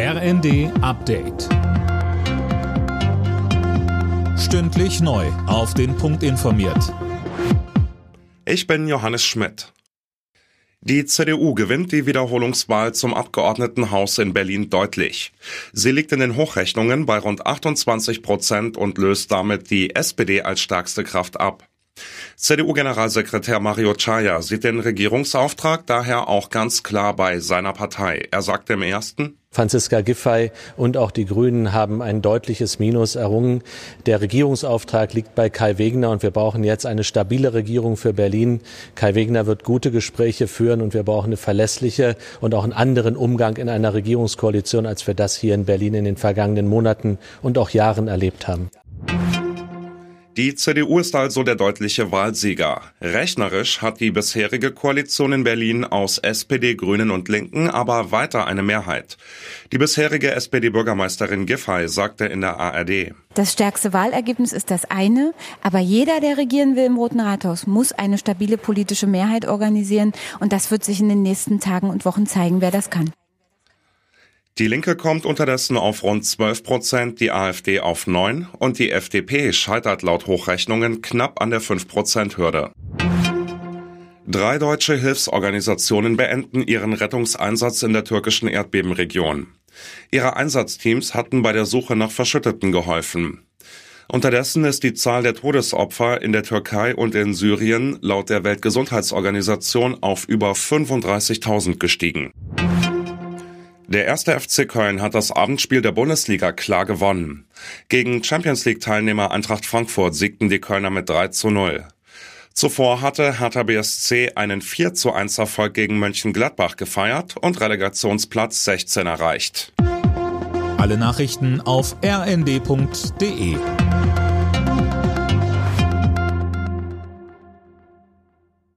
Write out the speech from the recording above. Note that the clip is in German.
RND Update. Stündlich neu. Auf den Punkt informiert. Ich bin Johannes Schmidt. Die CDU gewinnt die Wiederholungswahl zum Abgeordnetenhaus in Berlin deutlich. Sie liegt in den Hochrechnungen bei rund 28 Prozent und löst damit die SPD als stärkste Kraft ab. CDU-Generalsekretär Mario Chaya sieht den Regierungsauftrag daher auch ganz klar bei seiner Partei. Er sagte im ersten, Franziska Giffey und auch die Grünen haben ein deutliches Minus errungen. Der Regierungsauftrag liegt bei Kai Wegner und wir brauchen jetzt eine stabile Regierung für Berlin. Kai Wegner wird gute Gespräche führen und wir brauchen eine verlässliche und auch einen anderen Umgang in einer Regierungskoalition, als wir das hier in Berlin in den vergangenen Monaten und auch Jahren erlebt haben. Die CDU ist also der deutliche Wahlsieger. Rechnerisch hat die bisherige Koalition in Berlin aus SPD, Grünen und Linken aber weiter eine Mehrheit. Die bisherige SPD-Bürgermeisterin Giffey sagte in der ARD. Das stärkste Wahlergebnis ist das eine, aber jeder, der regieren will im Roten Rathaus, muss eine stabile politische Mehrheit organisieren und das wird sich in den nächsten Tagen und Wochen zeigen, wer das kann. Die Linke kommt unterdessen auf rund 12 Prozent, die AfD auf 9 und die FDP scheitert laut Hochrechnungen knapp an der 5 Prozent Hürde. Drei deutsche Hilfsorganisationen beenden ihren Rettungseinsatz in der türkischen Erdbebenregion. Ihre Einsatzteams hatten bei der Suche nach Verschütteten geholfen. Unterdessen ist die Zahl der Todesopfer in der Türkei und in Syrien laut der Weltgesundheitsorganisation auf über 35.000 gestiegen. Der erste FC Köln hat das Abendspiel der Bundesliga klar gewonnen. Gegen Champions League Teilnehmer Eintracht Frankfurt siegten die Kölner mit 3 zu 0. Zuvor hatte Hertha BSC einen 4 zu 1 Erfolg gegen Mönchengladbach gefeiert und Relegationsplatz 16 erreicht. Alle Nachrichten auf rnd.de